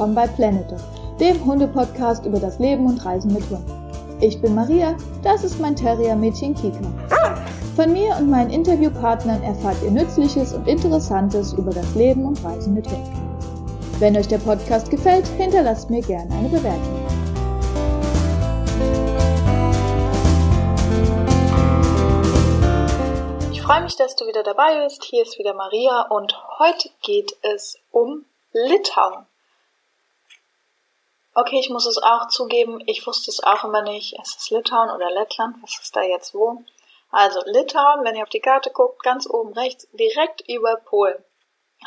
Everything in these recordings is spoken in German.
willkommen bei Planet Dog, dem Hunde-Podcast über das Leben und Reisen mit Hunden. Ich bin Maria, das ist mein Terrier-Mädchen Kika. Von mir und meinen Interviewpartnern erfahrt ihr Nützliches und Interessantes über das Leben und Reisen mit Hunden. Wenn euch der Podcast gefällt, hinterlasst mir gerne eine Bewertung. Ich freue mich, dass du wieder dabei bist. Hier ist wieder Maria und heute geht es um Litauen. Okay, ich muss es auch zugeben, ich wusste es auch immer nicht. Es ist Litauen oder Lettland, was ist da jetzt wo? Also Litauen, wenn ihr auf die Karte guckt, ganz oben rechts, direkt über Polen.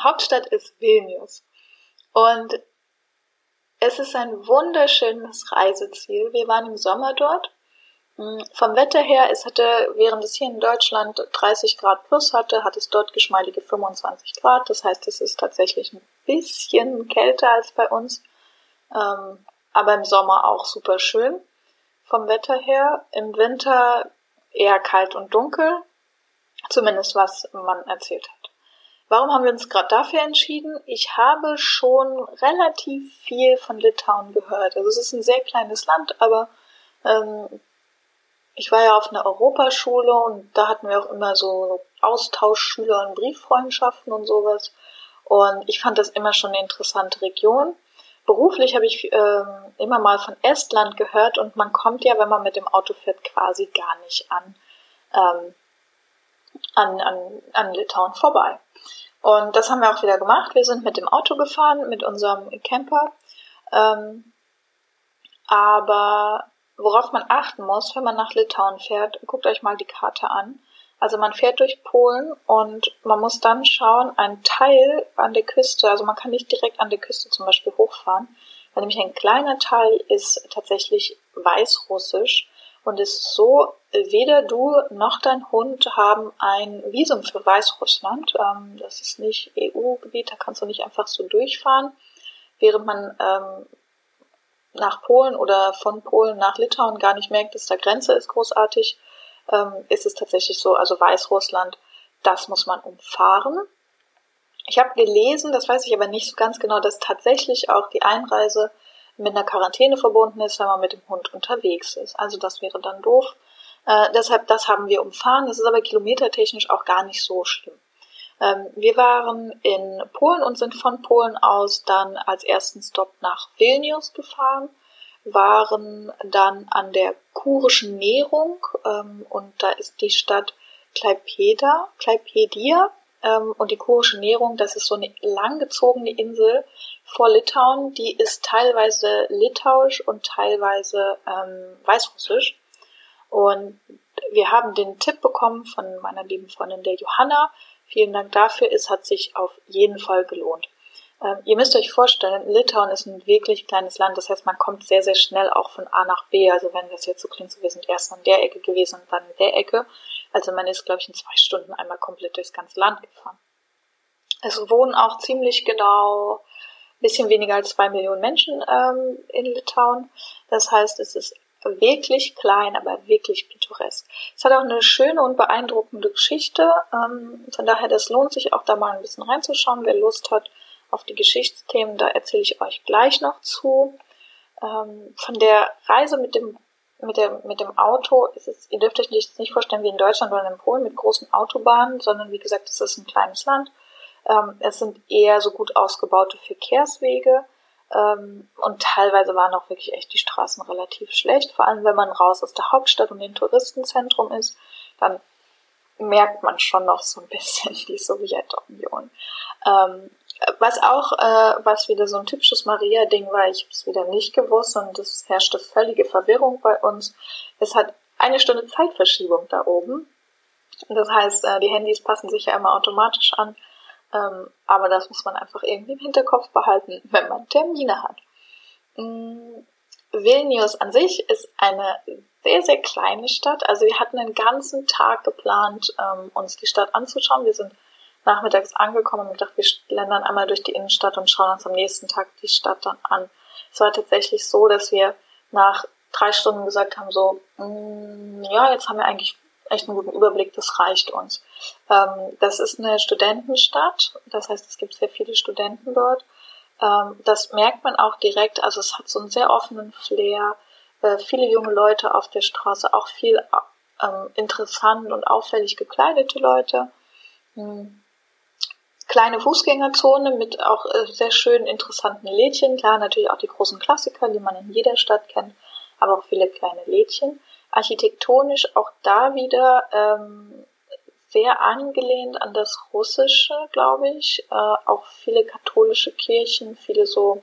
Hauptstadt ist Vilnius. Und es ist ein wunderschönes Reiseziel. Wir waren im Sommer dort. Hm, vom Wetter her, es hatte, während es hier in Deutschland 30 Grad plus hatte, hat es dort geschmeidige 25 Grad. Das heißt, es ist tatsächlich ein bisschen kälter als bei uns, ähm, aber im Sommer auch super schön vom Wetter her. Im Winter eher kalt und dunkel, zumindest was man erzählt hat. Warum haben wir uns gerade dafür entschieden? Ich habe schon relativ viel von Litauen gehört. Also es ist ein sehr kleines Land, aber ähm, ich war ja auf einer Europaschule und da hatten wir auch immer so Austauschschüler und Brieffreundschaften und sowas. Und ich fand das immer schon eine interessante Region. Beruflich habe ich ähm, immer mal von Estland gehört und man kommt ja, wenn man mit dem Auto fährt, quasi gar nicht an, ähm, an, an, an Litauen vorbei. Und das haben wir auch wieder gemacht. Wir sind mit dem Auto gefahren, mit unserem Camper. Ähm, aber worauf man achten muss, wenn man nach Litauen fährt, guckt euch mal die Karte an. Also man fährt durch Polen und man muss dann schauen, ein Teil an der Küste, also man kann nicht direkt an der Küste zum Beispiel hochfahren, weil nämlich ein kleiner Teil ist tatsächlich weißrussisch und ist so, weder du noch dein Hund haben ein Visum für Weißrussland. Ähm, das ist nicht EU-Gebiet, da kannst du nicht einfach so durchfahren, während man ähm, nach Polen oder von Polen nach Litauen gar nicht merkt, dass da Grenze ist großartig ähm, ist es tatsächlich so, also Weißrussland, das muss man umfahren. Ich habe gelesen, das weiß ich aber nicht so ganz genau, dass tatsächlich auch die Einreise mit einer Quarantäne verbunden ist, wenn man mit dem Hund unterwegs ist. Also das wäre dann doof. Äh, deshalb, das haben wir umfahren. Das ist aber kilometertechnisch auch gar nicht so schlimm. Ähm, wir waren in Polen und sind von Polen aus dann als ersten Stop nach Vilnius gefahren waren dann an der kurischen Nährung ähm, und da ist die Stadt Klaipeda, Klaipedia ähm, und die kurische Nährung, das ist so eine langgezogene Insel vor Litauen, die ist teilweise litauisch und teilweise ähm, weißrussisch und wir haben den Tipp bekommen von meiner lieben Freundin der Johanna. Vielen Dank dafür. Es hat sich auf jeden Fall gelohnt. Ähm, ihr müsst euch vorstellen, Litauen ist ein wirklich kleines Land. Das heißt, man kommt sehr, sehr schnell auch von A nach B. Also wenn das jetzt so klingt, so wir sind erst an der Ecke gewesen und dann in der Ecke. Also man ist, glaube ich, in zwei Stunden einmal komplett durchs ganze Land gefahren. Es wohnen auch ziemlich genau ein bisschen weniger als zwei Millionen Menschen ähm, in Litauen. Das heißt, es ist wirklich klein, aber wirklich pittoresk. Es hat auch eine schöne und beeindruckende Geschichte. Ähm, von daher, das lohnt sich auch da mal ein bisschen reinzuschauen, wer Lust hat auf die Geschichtsthemen, da erzähle ich euch gleich noch zu. Ähm, von der Reise mit dem, mit, der, mit dem Auto ist es, ihr dürft euch nicht vorstellen wie in Deutschland oder in Polen mit großen Autobahnen, sondern wie gesagt, es ist ein kleines Land. Ähm, es sind eher so gut ausgebaute Verkehrswege. Ähm, und teilweise waren auch wirklich echt die Straßen relativ schlecht, vor allem wenn man raus aus der Hauptstadt und dem Touristenzentrum ist, dann merkt man schon noch so ein bisschen die Sowjetunion. Was auch, äh, was wieder so ein typisches Maria-Ding war, ich habe es wieder nicht gewusst und es herrschte völlige Verwirrung bei uns. Es hat eine Stunde Zeitverschiebung da oben. Das heißt, äh, die Handys passen sich ja immer automatisch an. Ähm, aber das muss man einfach irgendwie im Hinterkopf behalten, wenn man Termine hat. Mm, Vilnius an sich ist eine sehr, sehr kleine Stadt. Also wir hatten einen ganzen Tag geplant, ähm, uns die Stadt anzuschauen. Wir sind nachmittags angekommen und gedacht, wir schlendern einmal durch die Innenstadt und schauen uns am nächsten Tag die Stadt dann an. Es war tatsächlich so, dass wir nach drei Stunden gesagt haben, so, mm, ja, jetzt haben wir eigentlich echt einen guten Überblick, das reicht uns. Ähm, das ist eine Studentenstadt, das heißt, es gibt sehr viele Studenten dort. Ähm, das merkt man auch direkt. Also es hat so einen sehr offenen Flair. Äh, viele junge Leute auf der Straße, auch viel ähm, interessant und auffällig gekleidete Leute. Hm. Kleine Fußgängerzone mit auch äh, sehr schönen, interessanten Lädchen. Klar, natürlich auch die großen Klassiker, die man in jeder Stadt kennt, aber auch viele kleine Lädchen. Architektonisch auch da wieder ähm, sehr angelehnt an das Russische, glaube ich. Äh, auch viele katholische Kirchen, viele so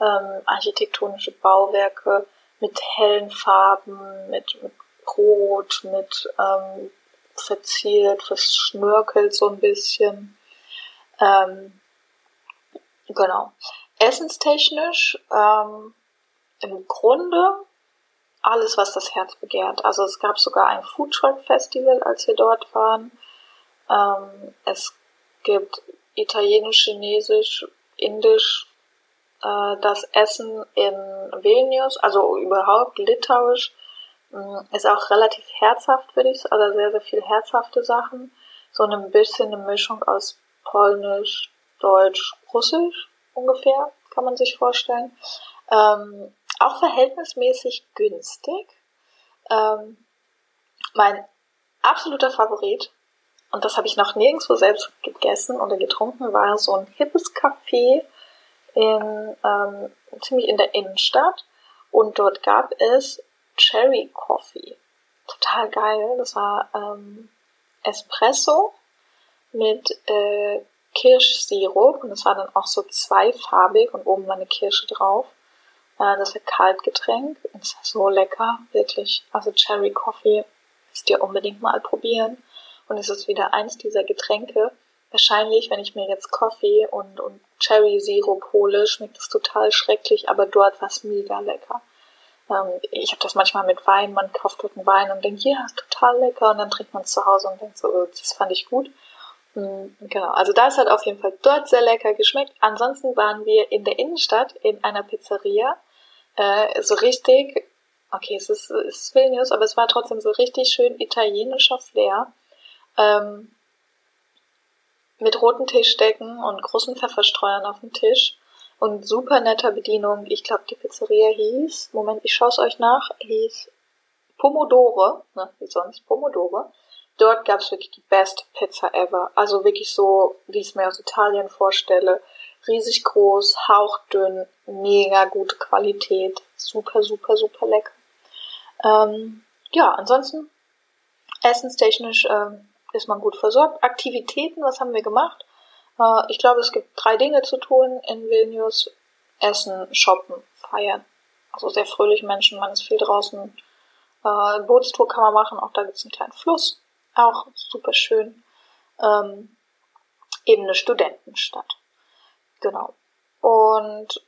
ähm, architektonische Bauwerke mit hellen Farben, mit, mit Rot, mit ähm, verziert, verschnörkelt so ein bisschen. Ähm, genau. Essenstechnisch ähm, im Grunde alles, was das Herz begehrt. Also es gab sogar ein Foodtruck Festival, als wir dort waren. Ähm, es gibt italienisch, chinesisch, indisch, äh, das Essen in Vilnius, also überhaupt litauisch, äh, ist auch relativ herzhaft, würde ich sagen, also sehr, sehr viel herzhafte Sachen. So ein bisschen eine Mischung aus Polnisch, Deutsch, Russisch ungefähr, kann man sich vorstellen. Ähm, auch verhältnismäßig günstig. Ähm, mein absoluter Favorit, und das habe ich noch nirgendwo selbst gegessen oder getrunken, war so ein hippes Café in, ähm, ziemlich in der Innenstadt. Und dort gab es Cherry Coffee. Total geil. Das war ähm, Espresso mit äh, Kirschsirup und das war dann auch so zweifarbig und oben war eine Kirsche drauf. Äh, das ist ein Kaltgetränk. Ist so lecker, wirklich. Also Cherry Coffee müsst ihr unbedingt mal probieren. Und es ist wieder eins dieser Getränke. Wahrscheinlich, wenn ich mir jetzt Kaffee und, und Cherry Sirup hole, schmeckt es total schrecklich, aber dort war es mega lecker. Ähm, ich habe das manchmal mit Wein, man kauft dort einen Wein und denkt, ja, ist total lecker und dann trinkt man es zu Hause und denkt so, oh, das fand ich gut. Mhm, genau, also das hat auf jeden Fall dort sehr lecker geschmeckt. Ansonsten waren wir in der Innenstadt in einer Pizzeria äh, so richtig, okay, es ist, es ist Vilnius, aber es war trotzdem so richtig schön italienischer Flair. Ähm, mit roten Tischdecken und großen Pfefferstreuern auf dem Tisch und super netter Bedienung. Ich glaube, die Pizzeria hieß, Moment, ich schaue es euch nach, hieß Pomodore, ne, wie sonst, Pomodore. Dort gab es wirklich die best Pizza ever. Also wirklich so, wie ich es mir aus Italien vorstelle riesig groß, hauchdünn, mega gute Qualität, super, super, super lecker. Ähm, ja, ansonsten essenstechnisch äh, ist man gut versorgt. Aktivitäten, was haben wir gemacht? Äh, ich glaube, es gibt drei Dinge zu tun in Vilnius. Essen, shoppen, feiern. Also sehr fröhlich Menschen, man ist viel draußen. Äh, Bootstour kann man machen, auch da gibt es einen kleinen Fluss. Auch super schön. Ähm, eben eine Studentenstadt. Genau. Und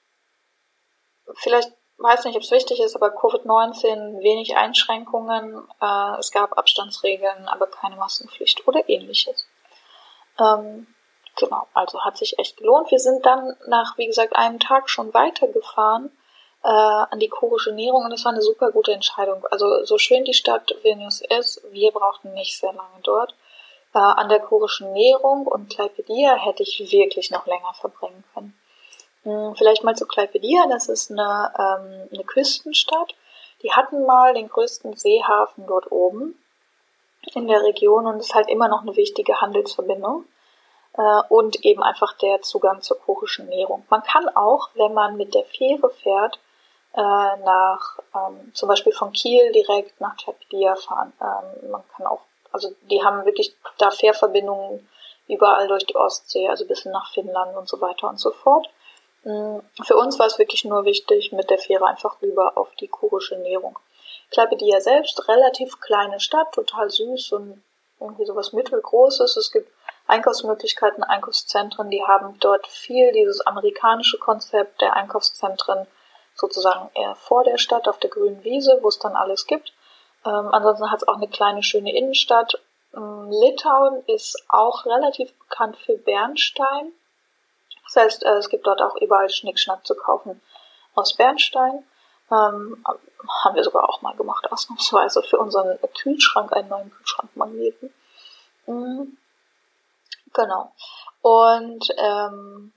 vielleicht weiß nicht, ob es wichtig ist, aber Covid-19 wenig Einschränkungen. Äh, es gab Abstandsregeln, aber keine Massenpflicht oder ähnliches. Ähm, genau, also hat sich echt gelohnt. Wir sind dann nach, wie gesagt, einem Tag schon weitergefahren äh, an die kurische Nährung und es war eine super gute Entscheidung. Also so schön die Stadt Vilnius ist, wir brauchten nicht sehr lange dort. Äh, an der kurischen Nährung und Kleipedia hätte ich wirklich noch länger verbringen können. Hm, vielleicht mal zu Kleipedia, das ist eine, ähm, eine Küstenstadt. Die hatten mal den größten Seehafen dort oben in der Region und ist halt immer noch eine wichtige Handelsverbindung äh, und eben einfach der Zugang zur kurischen Nährung. Man kann auch, wenn man mit der Fähre fährt, äh, nach ähm, zum Beispiel von Kiel direkt nach Kleipedia fahren. Ähm, man kann auch also die haben wirklich da Fährverbindungen überall durch die Ostsee, also bis nach Finnland und so weiter und so fort. Mm, für uns war es wirklich nur wichtig, mit der Fähre einfach rüber auf die kurische Nährung. Kleipedia selbst, relativ kleine Stadt, total süß und irgendwie sowas mittelgroßes. Es gibt Einkaufsmöglichkeiten, Einkaufszentren, die haben dort viel dieses amerikanische Konzept der Einkaufszentren sozusagen eher vor der Stadt auf der grünen Wiese, wo es dann alles gibt. Ähm, ansonsten hat es auch eine kleine schöne Innenstadt. Ähm, Litauen ist auch relativ bekannt für Bernstein. Das heißt, äh, es gibt dort auch überall Schnickschnack zu kaufen aus Bernstein. Ähm, haben wir sogar auch mal gemacht, ausnahmsweise für unseren Kühlschrank, einen neuen Kühlschrankmagneten. Mhm. Genau. Und ähm,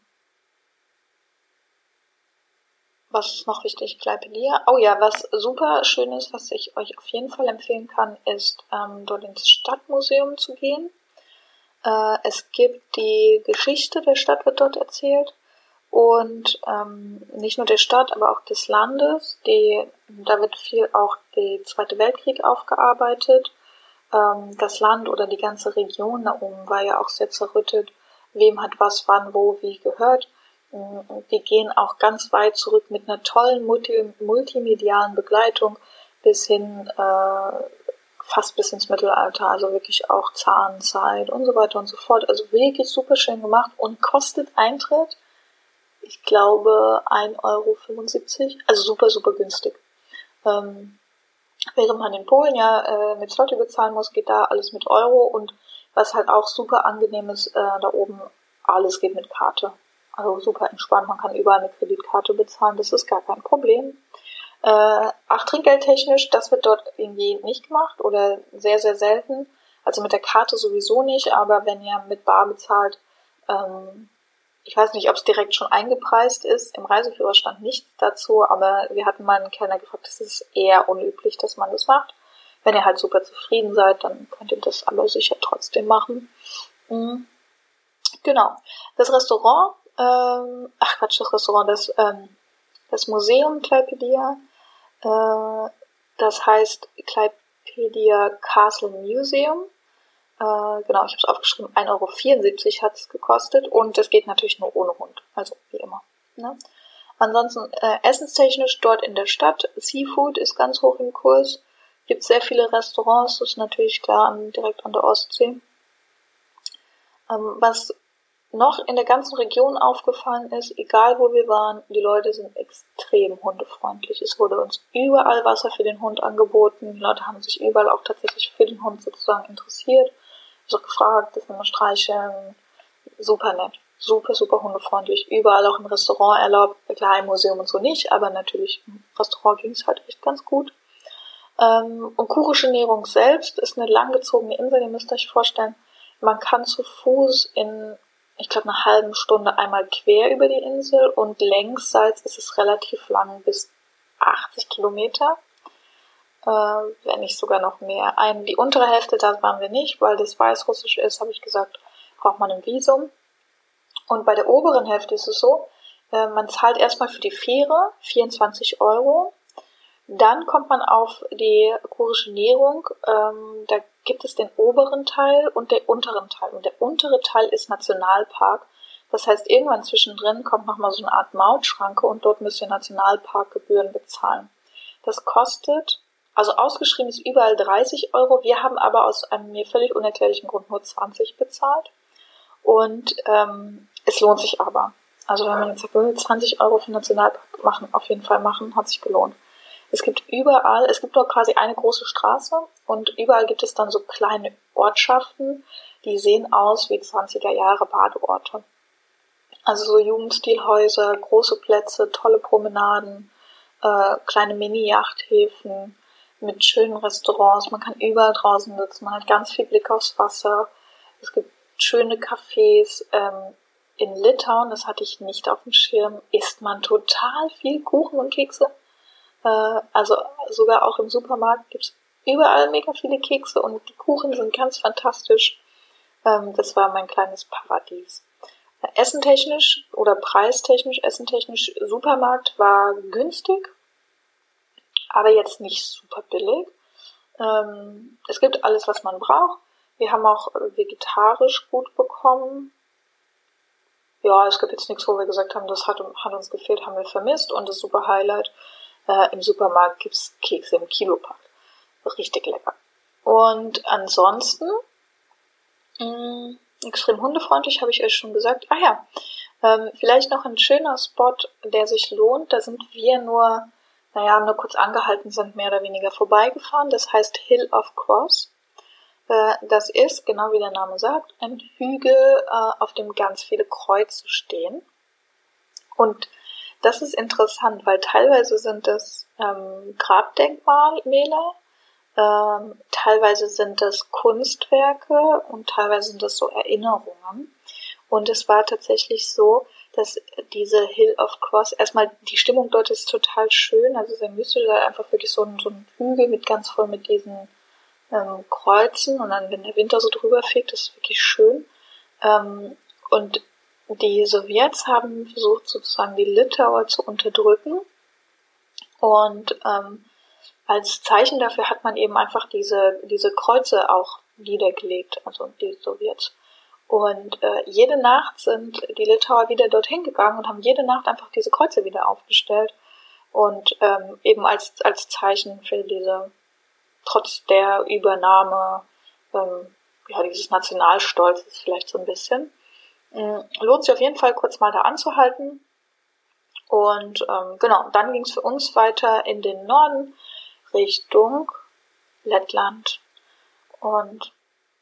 was ist noch wichtig? Kleipedia. Oh ja, was super schön ist, was ich euch auf jeden Fall empfehlen kann, ist ähm, dort ins Stadtmuseum zu gehen. Äh, es gibt die Geschichte der Stadt wird dort erzählt und ähm, nicht nur der Stadt, aber auch des Landes. Die, da wird viel auch der Zweite Weltkrieg aufgearbeitet. Ähm, das Land oder die ganze Region da oben war ja auch sehr zerrüttet. Wem hat was, wann, wo, wie gehört. Wir gehen auch ganz weit zurück mit einer tollen multi multimedialen Begleitung bis hin äh, fast bis ins Mittelalter, also wirklich auch Zahnzeit und so weiter und so fort. Also wirklich super schön gemacht und kostet Eintritt, ich glaube, 1,75 Euro, also super, super günstig. Ähm, während man in Polen ja äh, mit Zloty bezahlen muss, geht da alles mit Euro und was halt auch super angenehm ist, äh, da oben alles geht mit Karte. Also super entspannt, man kann überall mit Kreditkarte bezahlen, das ist gar kein Problem. Äh, ach, trinkgeldtechnisch, das wird dort irgendwie nicht gemacht oder sehr, sehr selten. Also mit der Karte sowieso nicht, aber wenn ihr mit Bar bezahlt, ähm, ich weiß nicht, ob es direkt schon eingepreist ist. Im Reiseführer stand nichts dazu, aber wir hatten mal einen Kellner gefragt, das ist eher unüblich, dass man das macht. Wenn ihr halt super zufrieden seid, dann könnt ihr das aber sicher trotzdem machen. Mhm. Genau. Das Restaurant, ähm, ach Quatsch, das Restaurant, das, ähm, das Museum Kleipedia, äh, das heißt Kleipedia Castle Museum. Äh, genau, ich habe es aufgeschrieben, 1,74 Euro hat es gekostet und es geht natürlich nur ohne Hund, also wie immer. Ne? Ansonsten äh, essenstechnisch dort in der Stadt, Seafood ist ganz hoch im Kurs, gibt sehr viele Restaurants, das ist natürlich klar direkt an der Ostsee. Ähm, was noch in der ganzen Region aufgefallen ist, egal wo wir waren, die Leute sind extrem hundefreundlich. Es wurde uns überall Wasser für den Hund angeboten. Die Leute haben sich überall auch tatsächlich für den Hund sozusagen interessiert. Ich habe gefragt, das wir streicheln. Super nett. Super, super hundefreundlich. Überall auch im Restaurant erlaubt. Klar, im Museum und so nicht, aber natürlich im Restaurant ging es halt echt ganz gut. Ähm, und Kurische Ernährung selbst ist eine langgezogene Insel, ihr müsst euch vorstellen. Man kann zu Fuß in ich glaube, eine halben Stunde einmal quer über die Insel und längsseits ist es relativ lang, bis 80 Kilometer, äh, wenn nicht sogar noch mehr. Ein, die untere Hälfte, da waren wir nicht, weil das weißrussisch ist, habe ich gesagt, braucht man ein Visum. Und bei der oberen Hälfte ist es so, äh, man zahlt erstmal für die Fähre 24 Euro dann kommt man auf die kurische Nährung. Ähm, da gibt es den oberen Teil und den unteren Teil. Und der untere Teil ist Nationalpark. Das heißt, irgendwann zwischendrin kommt nochmal so eine Art Mautschranke und dort müsst ihr Nationalparkgebühren bezahlen. Das kostet, also ausgeschrieben ist überall 30 Euro. Wir haben aber aus einem mir völlig unerklärlichen Grund nur 20 bezahlt. Und ähm, es lohnt sich aber. Also wenn man jetzt sagt, 20 Euro für Nationalpark machen, auf jeden Fall machen, hat sich gelohnt. Es gibt überall, es gibt nur quasi eine große Straße und überall gibt es dann so kleine Ortschaften, die sehen aus wie 20er Jahre Badeorte. Also so Jugendstilhäuser, große Plätze, tolle Promenaden, äh, kleine Mini-Yachthäfen mit schönen Restaurants. Man kann überall draußen sitzen, man hat ganz viel Blick aufs Wasser. Es gibt schöne Cafés. Ähm, in Litauen, das hatte ich nicht auf dem Schirm, isst man total viel Kuchen und Kekse. Äh, also sogar auch im Supermarkt gibt's überall mega viele Kekse und die Kuchen sind ganz fantastisch. Ähm, das war mein kleines Paradies. Äh, essentechnisch oder preistechnisch, essentechnisch, Supermarkt war günstig, aber jetzt nicht super billig. Ähm, es gibt alles, was man braucht. Wir haben auch vegetarisch gut bekommen. Ja, es gibt jetzt nichts, wo wir gesagt haben, das hat, hat uns gefehlt, haben wir vermisst und das super Highlight äh, Im Supermarkt gibt's Kekse im Kilopack. Richtig lecker. Und ansonsten, mh, mm, extrem hundefreundlich, habe ich euch schon gesagt. Ah ja, ähm, vielleicht noch ein schöner Spot, der sich lohnt. Da sind wir nur, naja, nur kurz angehalten, sind mehr oder weniger vorbeigefahren. Das heißt Hill of Cross. Äh, das ist, genau wie der Name sagt, ein Hügel, äh, auf dem ganz viele Kreuze stehen. Und das ist interessant, weil teilweise sind es ähm, Grabdenkmale, ähm, teilweise sind das Kunstwerke und teilweise sind das so Erinnerungen. Und es war tatsächlich so, dass diese Hill of Cross, erstmal die Stimmung dort ist total schön, also sehr mystisch, einfach wirklich so ein, so ein Hügel mit ganz voll mit diesen ähm, Kreuzen und dann, wenn der Winter so drüber fegt, ist wirklich schön. Ähm, und die Sowjets haben versucht, sozusagen die Litauer zu unterdrücken. Und ähm, als Zeichen dafür hat man eben einfach diese, diese Kreuze auch niedergelegt, also die Sowjets. Und äh, jede Nacht sind die Litauer wieder dorthin gegangen und haben jede Nacht einfach diese Kreuze wieder aufgestellt. Und ähm, eben als, als Zeichen für diese trotz der Übernahme, ähm, ja, dieses Nationalstolzes vielleicht so ein bisschen. Ähm, lohnt sich auf jeden Fall kurz mal da anzuhalten. Und ähm, genau, dann ging es für uns weiter in den Norden Richtung Lettland. Und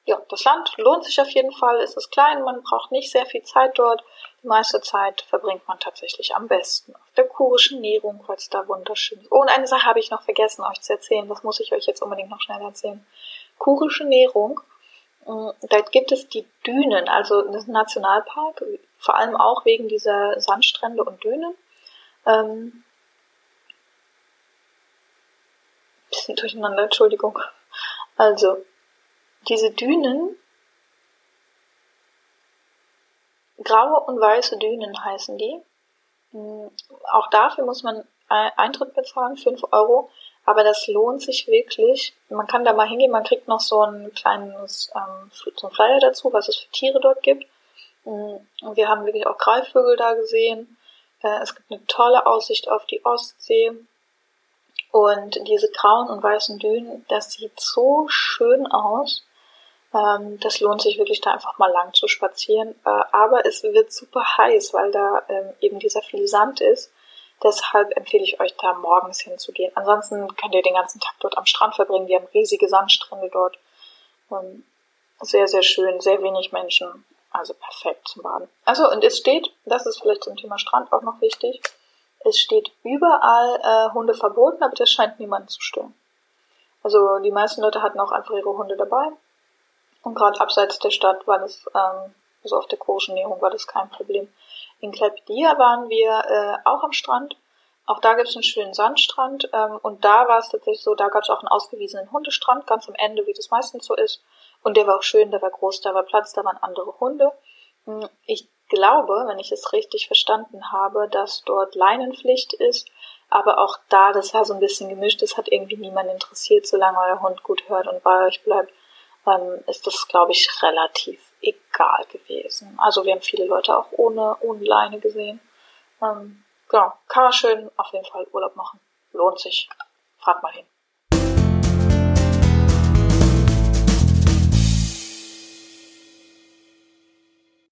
ja, das Land lohnt sich auf jeden Fall, es ist klein, man braucht nicht sehr viel Zeit dort. Die meiste Zeit verbringt man tatsächlich am besten auf der kurischen Nährung, weil es da wunderschön ist. Oh, und eine Sache habe ich noch vergessen, euch zu erzählen. Das muss ich euch jetzt unbedingt noch schnell erzählen. Kurische Nährung, mm, da gibt es die Dünen, also das ist ein Nationalpark, vor allem auch wegen dieser Sandstrände und Dünen. Ähm, bisschen durcheinander, Entschuldigung. Also, diese Dünen, graue und weiße Dünen heißen die. Hm, auch dafür muss man Eintritt bezahlen, 5 Euro, aber das lohnt sich wirklich. Man kann da mal hingehen, man kriegt noch so ein kleines ähm, so Flyer dazu, was es für Tiere dort gibt. Und wir haben wirklich auch Greifvögel da gesehen. Äh, es gibt eine tolle Aussicht auf die Ostsee. Und diese grauen und weißen Dünen, das sieht so schön aus. Ähm, das lohnt sich wirklich da einfach mal lang zu spazieren. Äh, aber es wird super heiß, weil da ähm, eben dieser viel Sand ist. Deshalb empfehle ich euch da morgens hinzugehen. Ansonsten könnt ihr den ganzen Tag dort am Strand verbringen. Die haben riesige Sandstrände dort. Sehr, sehr schön, sehr wenig Menschen. Also perfekt zum Baden. Also, und es steht, das ist vielleicht zum Thema Strand auch noch wichtig, es steht überall äh, Hunde verboten, aber das scheint niemanden zu stören. Also die meisten Leute hatten auch einfach ihre Hunde dabei. Und gerade abseits der Stadt war das, ähm, also auf der kurischen Näherung war das kein Problem. In Klepedia waren wir äh, auch am Strand. Auch da gibt es einen schönen Sandstrand. Ähm, und da war es tatsächlich so, da gab es auch einen ausgewiesenen Hundestrand, ganz am Ende, wie das meistens so ist. Und der war auch schön, der war groß, da war Platz, da waren andere Hunde. Hm, ich glaube, wenn ich es richtig verstanden habe, dass dort Leinenpflicht ist. Aber auch da, das war so ein bisschen gemischt, das hat irgendwie niemand interessiert, solange euer Hund gut hört und bei euch bleibt ähm, ist das, glaube ich, relativ egal gewesen. Also wir haben viele Leute auch ohne, ohne Leine gesehen. Ähm, genau, kann man schön auf jeden Fall Urlaub machen. Lohnt sich. Fahrt mal hin.